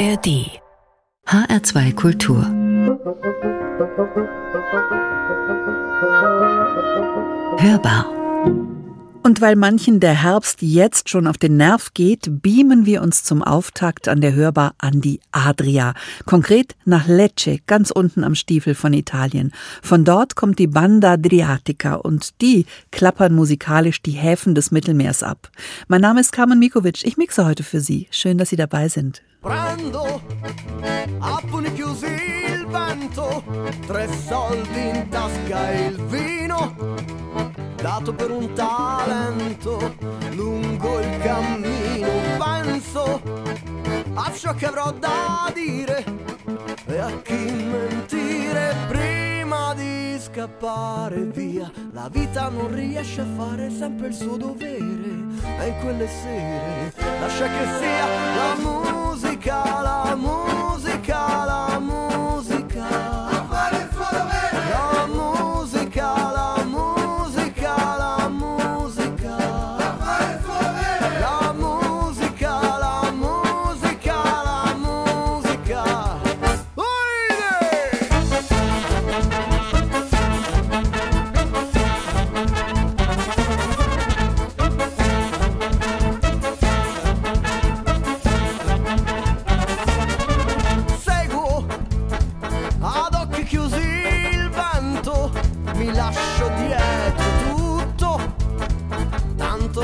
ARD HR2 Kultur. Hörbar und weil manchen der Herbst jetzt schon auf den Nerv geht, beamen wir uns zum Auftakt an der Hörbar an die Adria. Konkret nach Lecce, ganz unten am Stiefel von Italien. Von dort kommt die Banda Adriatica und die klappern musikalisch die Häfen des Mittelmeers ab. Mein Name ist Carmen Mikovic. Ich mixe heute für Sie. Schön, dass Sie dabei sind. Prendo vento, tre soldi in tasca il vino dato per un talento lungo il cammino. Penso a ciò che avrò da dire e a chi mentire prima di scappare via. La vita non riesce a fare sempre il suo dovere e in quelle sere lascia che sia la musica, la musica, la musica.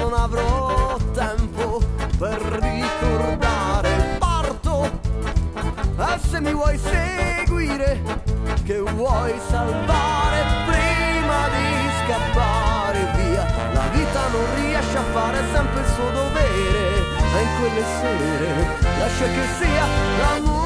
non avrò tempo per ricordare. Parto e se mi vuoi seguire, che vuoi salvare prima di scappare via. La vita non riesce a fare sempre il suo dovere, e in quelle sere lascia che sia l'amore.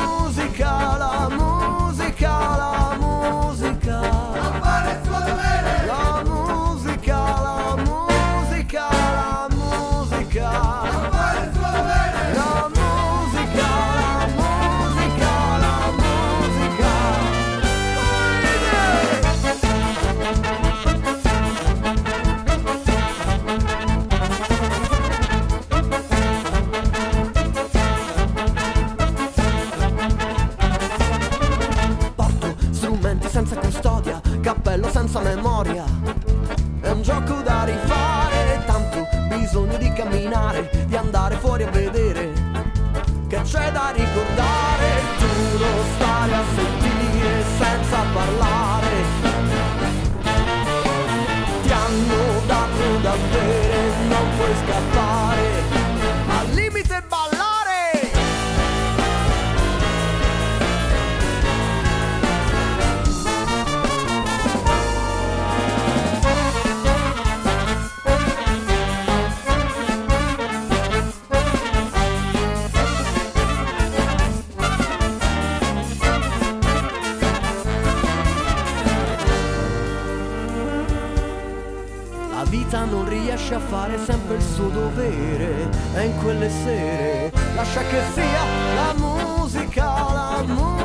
riesce a fare sempre il suo dovere, è in quelle sere, lascia che sia la musica, la musica.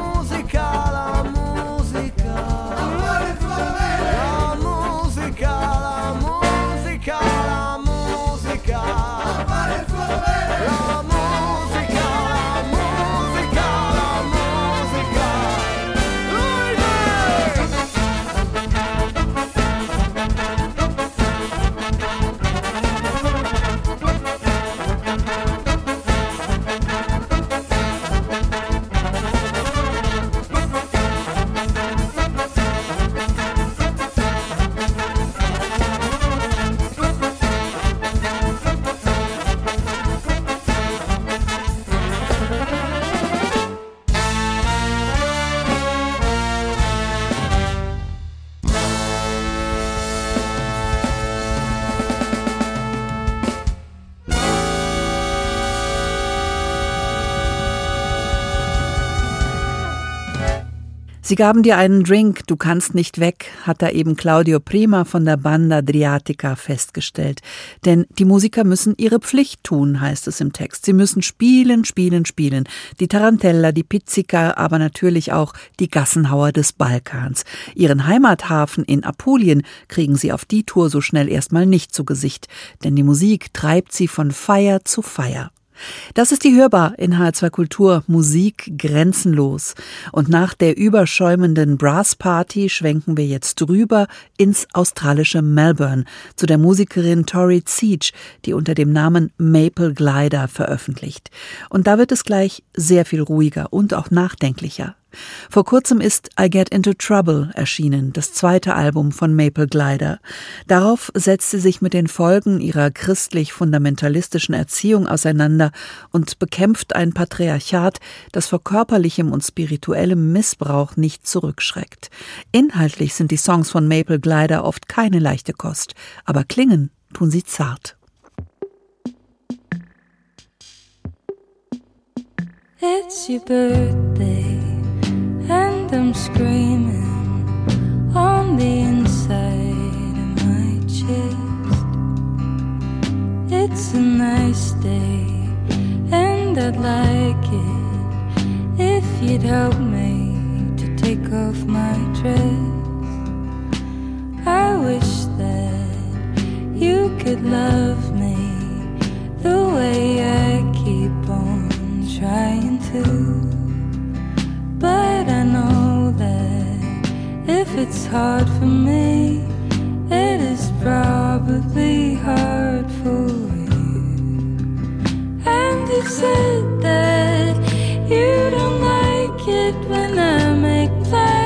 Sie gaben dir einen Drink, du kannst nicht weg, hat da eben Claudio Prima von der Banda Adriatica festgestellt. Denn die Musiker müssen ihre Pflicht tun, heißt es im Text. Sie müssen spielen, spielen, spielen. Die Tarantella, die Pizzica, aber natürlich auch die Gassenhauer des Balkans. Ihren Heimathafen in Apulien kriegen sie auf die Tour so schnell erstmal nicht zu Gesicht. Denn die Musik treibt sie von Feier zu Feier. Das ist die Hörbar in H2 Kultur, Musik grenzenlos. Und nach der überschäumenden Brass Party schwenken wir jetzt drüber ins australische Melbourne zu der Musikerin Tori Siege, die unter dem Namen Maple Glider veröffentlicht. Und da wird es gleich sehr viel ruhiger und auch nachdenklicher. Vor kurzem ist I Get Into Trouble erschienen, das zweite Album von Maple Glider. Darauf setzt sie sich mit den Folgen ihrer christlich-fundamentalistischen Erziehung auseinander und bekämpft ein Patriarchat, das vor körperlichem und spirituellem Missbrauch nicht zurückschreckt. Inhaltlich sind die Songs von Maple Glider oft keine leichte Kost, aber klingen tun sie zart. It's your birthday. I'm screaming on the inside of my chest. It's a nice day, and I'd like it if you'd help me to take off my dress. I wish that you could love me the way I keep on trying to. But I know that if it's hard for me, it is probably hard for you. And you said that you don't like it when I make plans.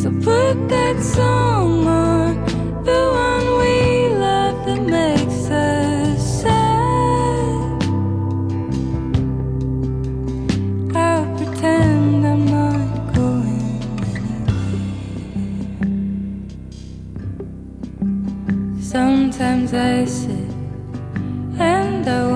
So put that song on, the one Sometimes I sit and I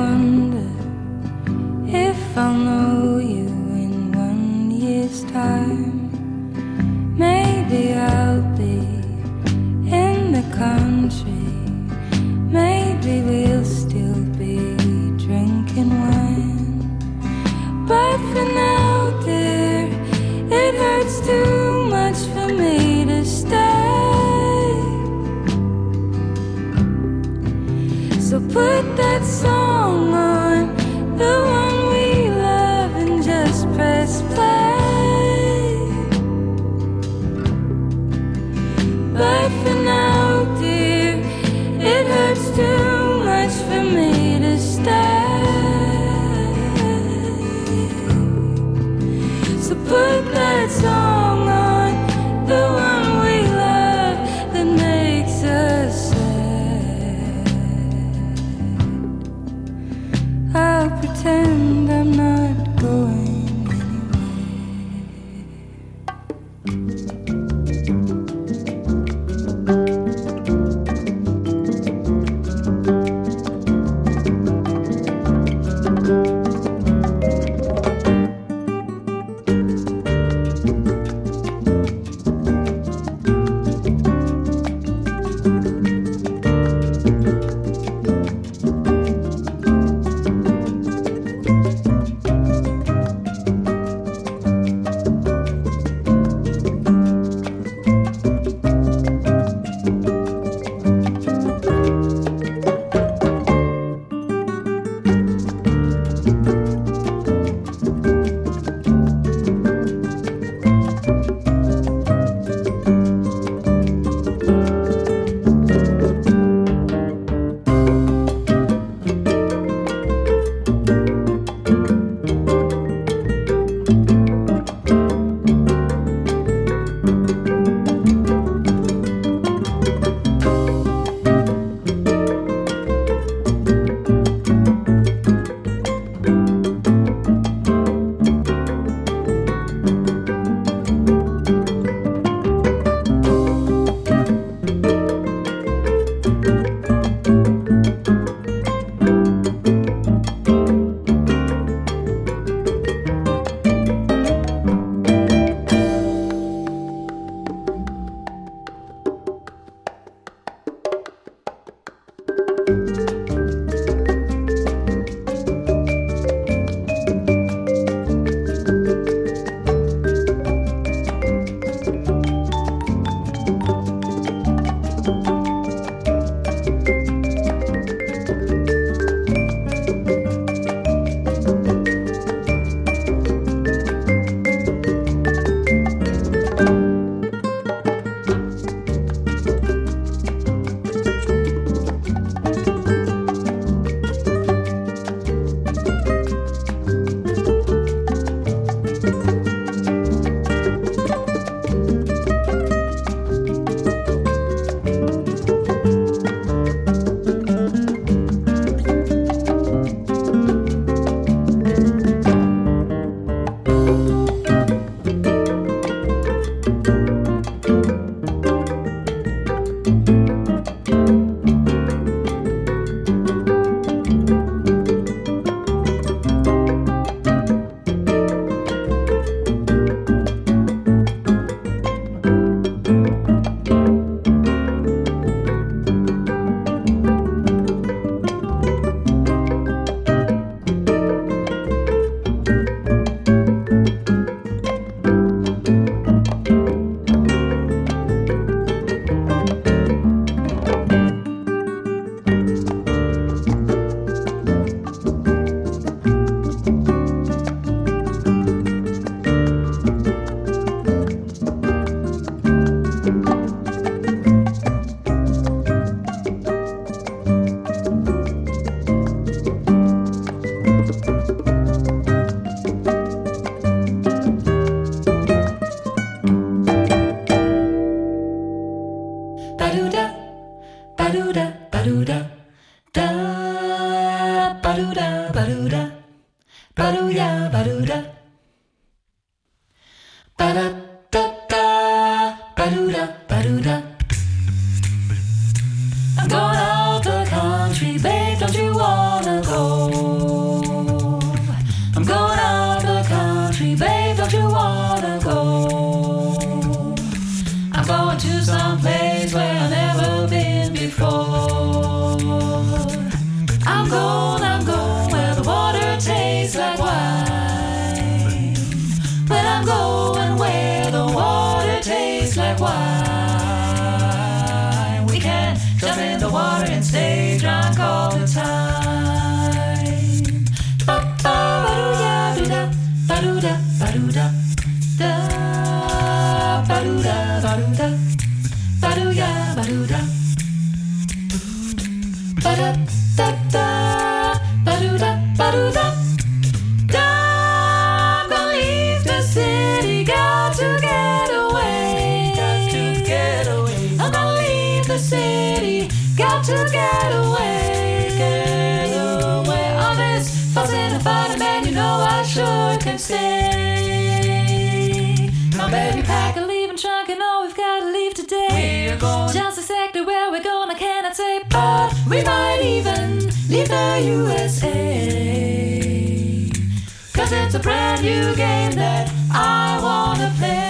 going. Just exactly where we're going, I cannot say, but we might even leave the USA. Cause it's a brand new game that I wanna play.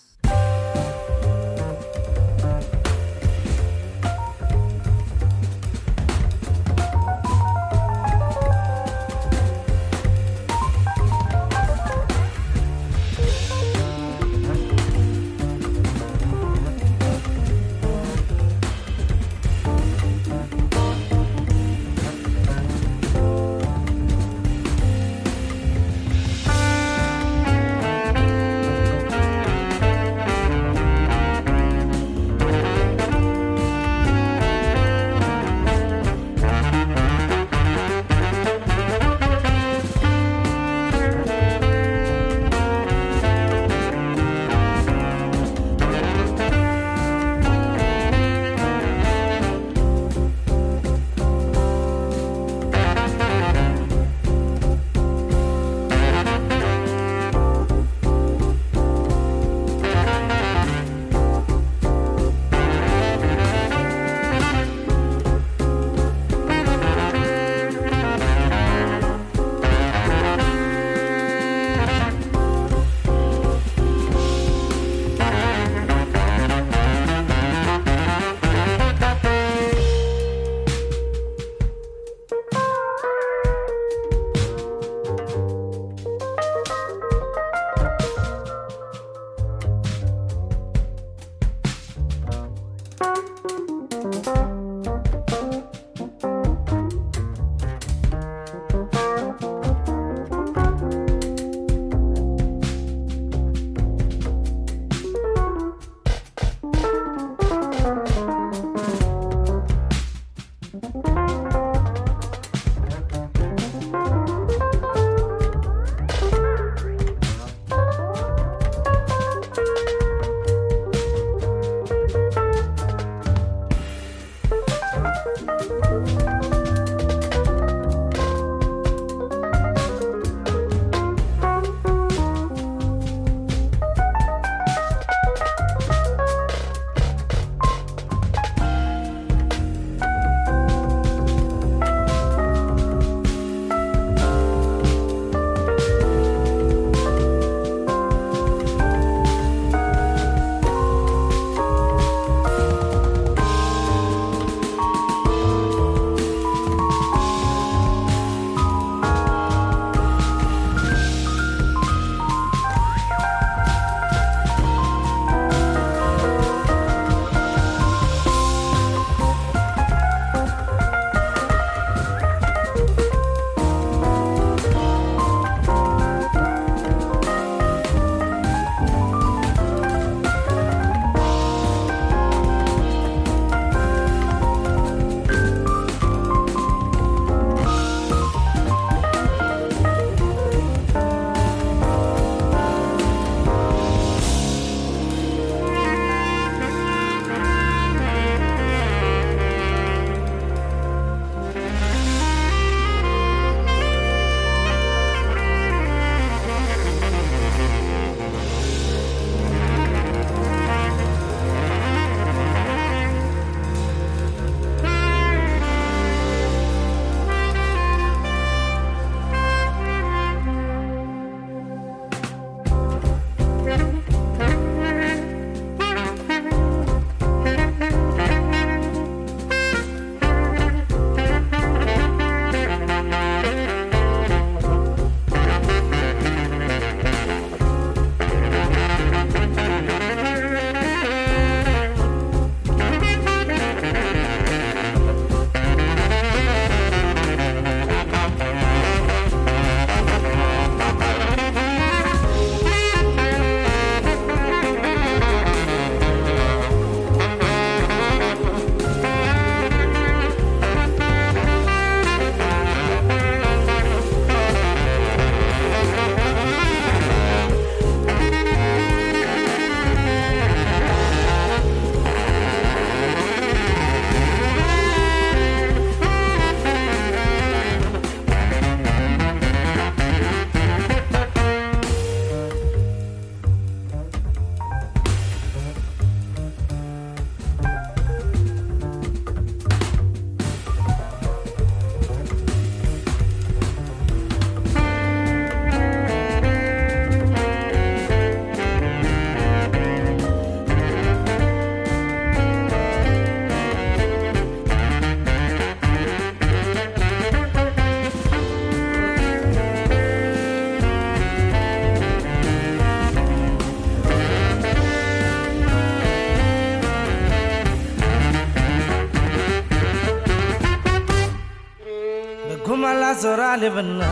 sorale banna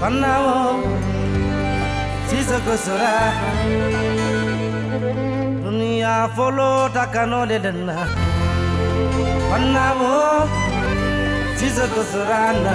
banna wo sisa ko sora dunia folo takano le danna banna wo sisa ko sorana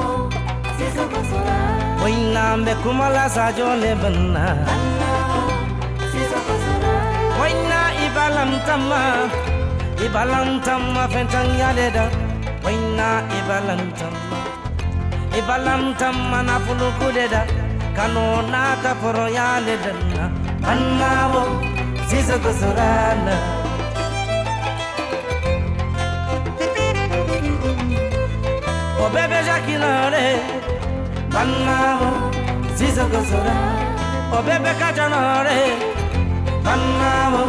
ಬೇಕು मला साजोले बन्ना वैना इबालम तम्मा इबालम तम्मा फेंचंग यालेदा वैना इबालम तम्मा इबालम तम्मा ना फुलु कुलेदा kano na ka foro yaलेदा na anna wo sisa kusurana Oh bebe Jacqueline Panma ho zizo gozora Obebe kajanore Panma ho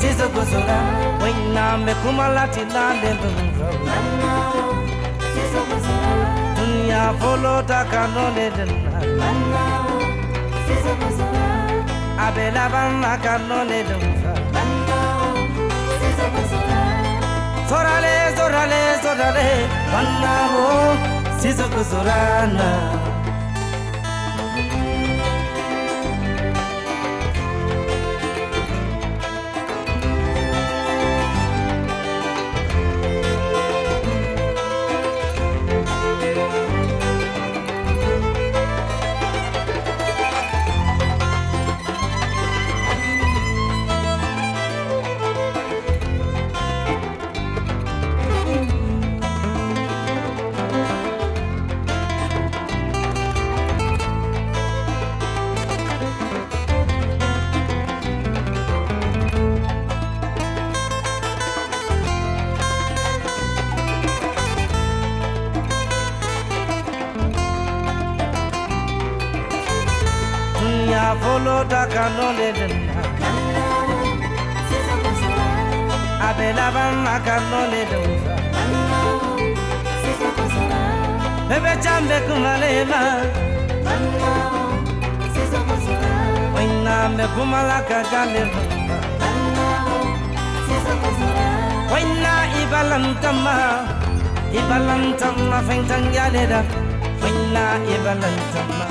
zizo gozora Wina me kumalati lande dunga Panma ho zizo gozora Dunya folo takanone denna Panma ho zizo gozora Abela banna kanone dunga Panma ho zizo gozora Zorale zorale zorale. Panma ho zizo gozorana I follow Takano Ledena. Abelaban Nakano Ledova. Bebe Chambe Kumaleva. Wina Kumalaka Jaleva. Wina Ibalantama. Ibalantama Fentangale. Wina Ibalantama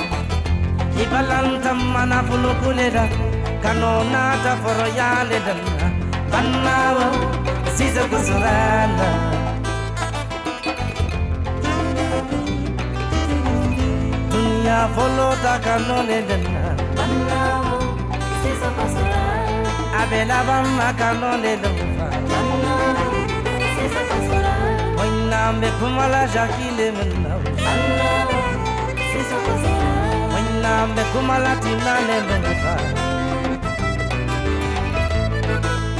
ibalantam mana fulukulera kanona ta foroyale danna bannawo sisa kusuranda dunya folota kanone danna bannawo sisa kusuranda abela bamma kanone danna bannawo sisa kusuranda Oynambe kumala jakile mınnawo bannawo sisa kusuranda nam de kumalati nane menfa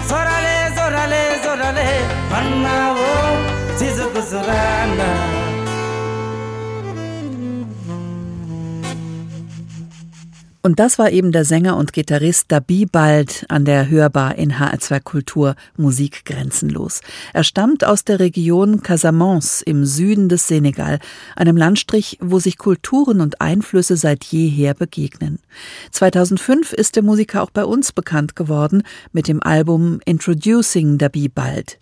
Zorale zorale zorale panna wo oh, sizu kuzurana Und das war eben der Sänger und Gitarrist Dabi Bald an der Hörbar in HR2 Kultur Musik grenzenlos. Er stammt aus der Region Casamance im Süden des Senegal, einem Landstrich, wo sich Kulturen und Einflüsse seit jeher begegnen. 2005 ist der Musiker auch bei uns bekannt geworden mit dem Album Introducing Dabi Bald.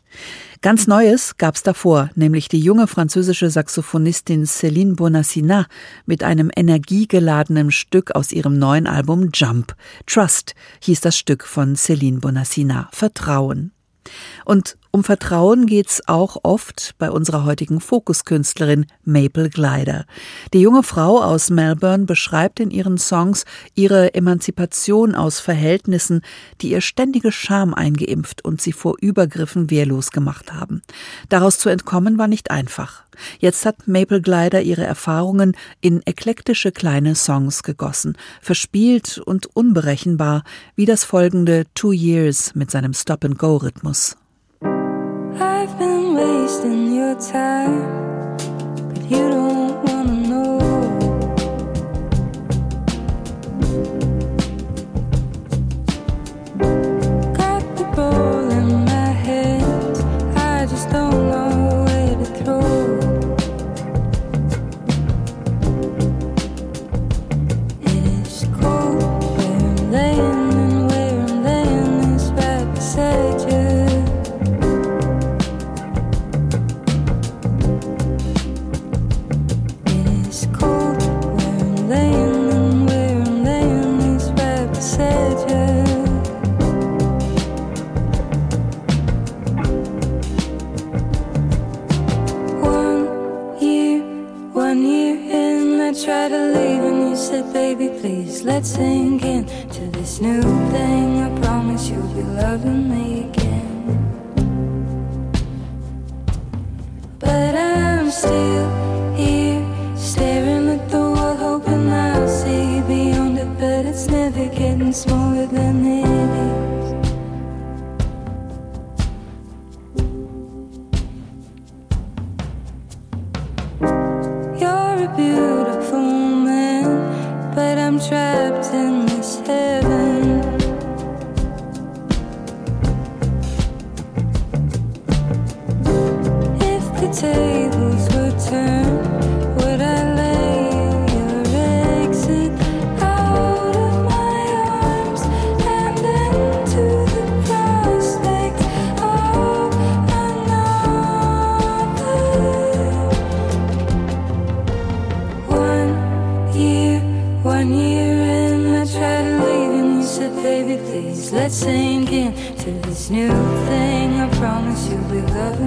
Ganz Neues gab's davor, nämlich die junge französische Saxophonistin Céline Bonassina mit einem energiegeladenen Stück aus ihrem neuen Album Jump. Trust hieß das Stück von Céline Bonassina. Vertrauen. Und um Vertrauen geht's auch oft bei unserer heutigen Fokuskünstlerin Maple Glider. Die junge Frau aus Melbourne beschreibt in ihren Songs ihre Emanzipation aus Verhältnissen, die ihr ständige Scham eingeimpft und sie vor Übergriffen wehrlos gemacht haben. Daraus zu entkommen war nicht einfach. Jetzt hat Maple Glider ihre Erfahrungen in eklektische kleine Songs gegossen, verspielt und unberechenbar, wie das folgende Two Years mit seinem Stop-and-Go-Rhythmus. I've been wasting your time, but you don't wanna tried to leave and you said, baby, please let's sink in to this new thing. I promise you'll be loving me again. But I'm still here, staring at the wall, hoping I'll see beyond it. But it's never getting smaller than this. sinking to this new thing. I promise you'll be loving.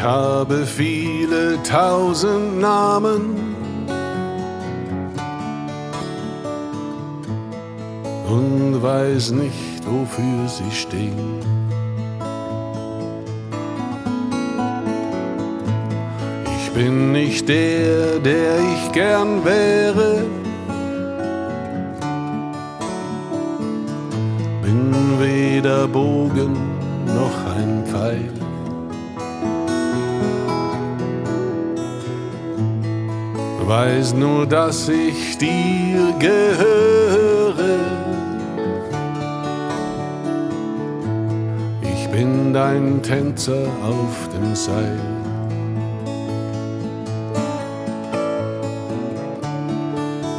Ich habe viele tausend Namen. Und weiß nicht, wofür sie stehen. Ich bin nicht der, der ich gern wäre. Bin weder Bogen noch ein Pfeil. Weiß nur, dass ich dir gehöre. Ich bin dein Tänzer auf dem Seil.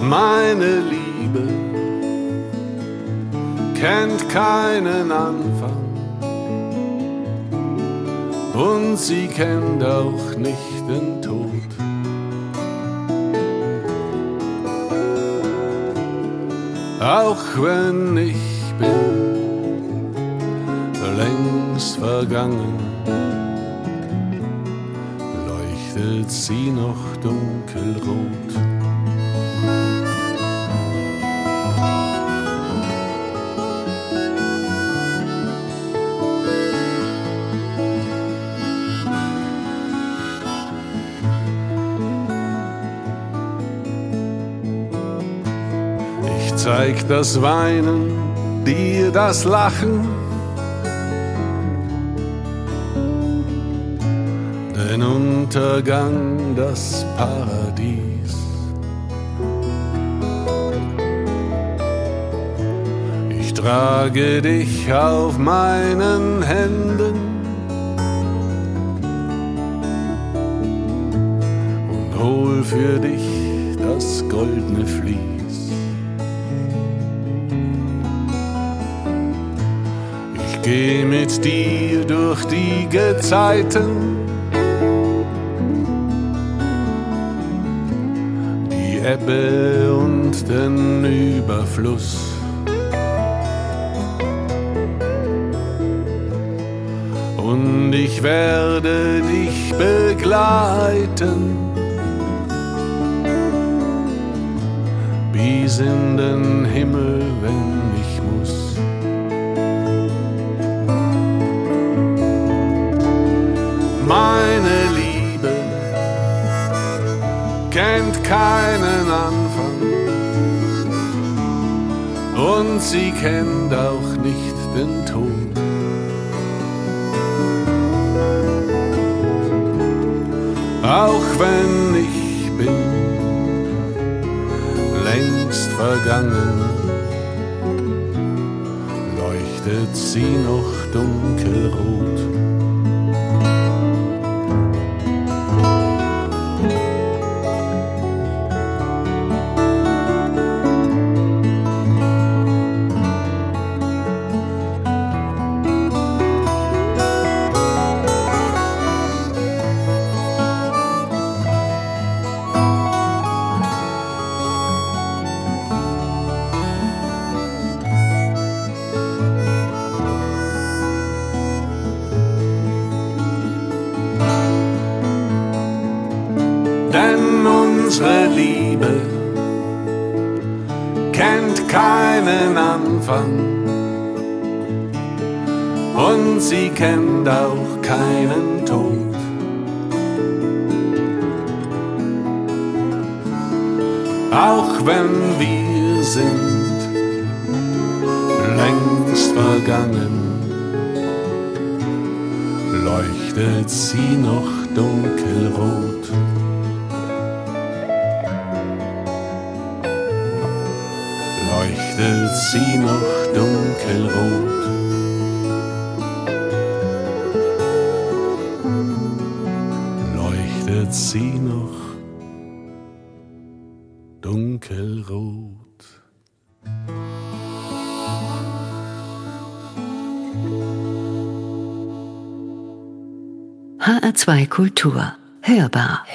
Meine Liebe kennt keinen Anfang und sie kennt auch nicht wenn ich bin längst vergangen, leuchtet sie noch dunkelrot. Ich zeig das Weinen, dir das Lachen. Den Untergang, das Paradies. Ich trage dich auf meinen Händen und hol für dich das goldene Vlies. Geh mit dir durch die Gezeiten. Die Ebbe und den Überfluss. Und ich werde dich begleiten. Bis in den Himmel, wenn Meine Liebe kennt keinen Anfang und sie kennt auch nicht den Tod. Auch wenn ich bin längst vergangen, leuchtet sie noch dunkelrot. Kennt auch keinen Tod. Auch wenn wir sind längst vergangen, leuchtet sie noch dunkelrot. leuchtet sie noch dunkelrot. Leuchtet sie noch dunkelrot. HR2 Kultur. Hörbar.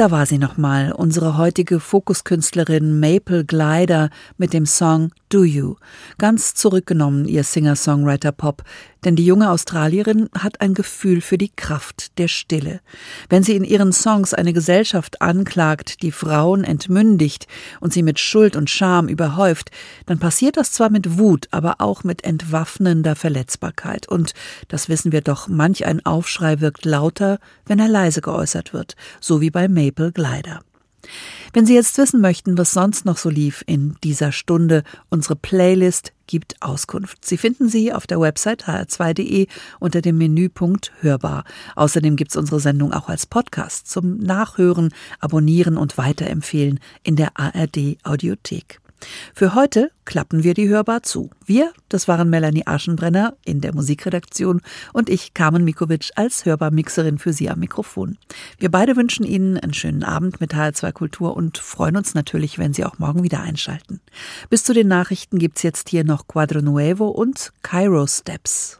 da war sie nochmal, unsere heutige Fokuskünstlerin Maple Glider mit dem Song Do You. Ganz zurückgenommen ihr Singer-Songwriter-Pop, denn die junge Australierin hat ein Gefühl für die Kraft der Stille. Wenn sie in ihren Songs eine Gesellschaft anklagt, die Frauen entmündigt und sie mit Schuld und Scham überhäuft, dann passiert das zwar mit Wut, aber auch mit entwaffnender Verletzbarkeit. Und das wissen wir doch, manch ein Aufschrei wirkt lauter, wenn er leise geäußert wird, so wie bei Maple Glider. Wenn Sie jetzt wissen möchten, was sonst noch so lief in dieser Stunde, unsere Playlist gibt Auskunft. Sie finden sie auf der Website hr2.de unter dem Menüpunkt Hörbar. Außerdem gibt es unsere Sendung auch als Podcast zum Nachhören, Abonnieren und Weiterempfehlen in der ARD Audiothek. Für heute klappen wir die Hörbar zu. Wir, das waren Melanie Aschenbrenner in der Musikredaktion und ich, Carmen Mikovic, als Hörbar-Mixerin für Sie am Mikrofon. Wir beide wünschen Ihnen einen schönen Abend mit HR2 Kultur und freuen uns natürlich, wenn Sie auch morgen wieder einschalten. Bis zu den Nachrichten gibt's jetzt hier noch Quadro Nuevo und Cairo Steps.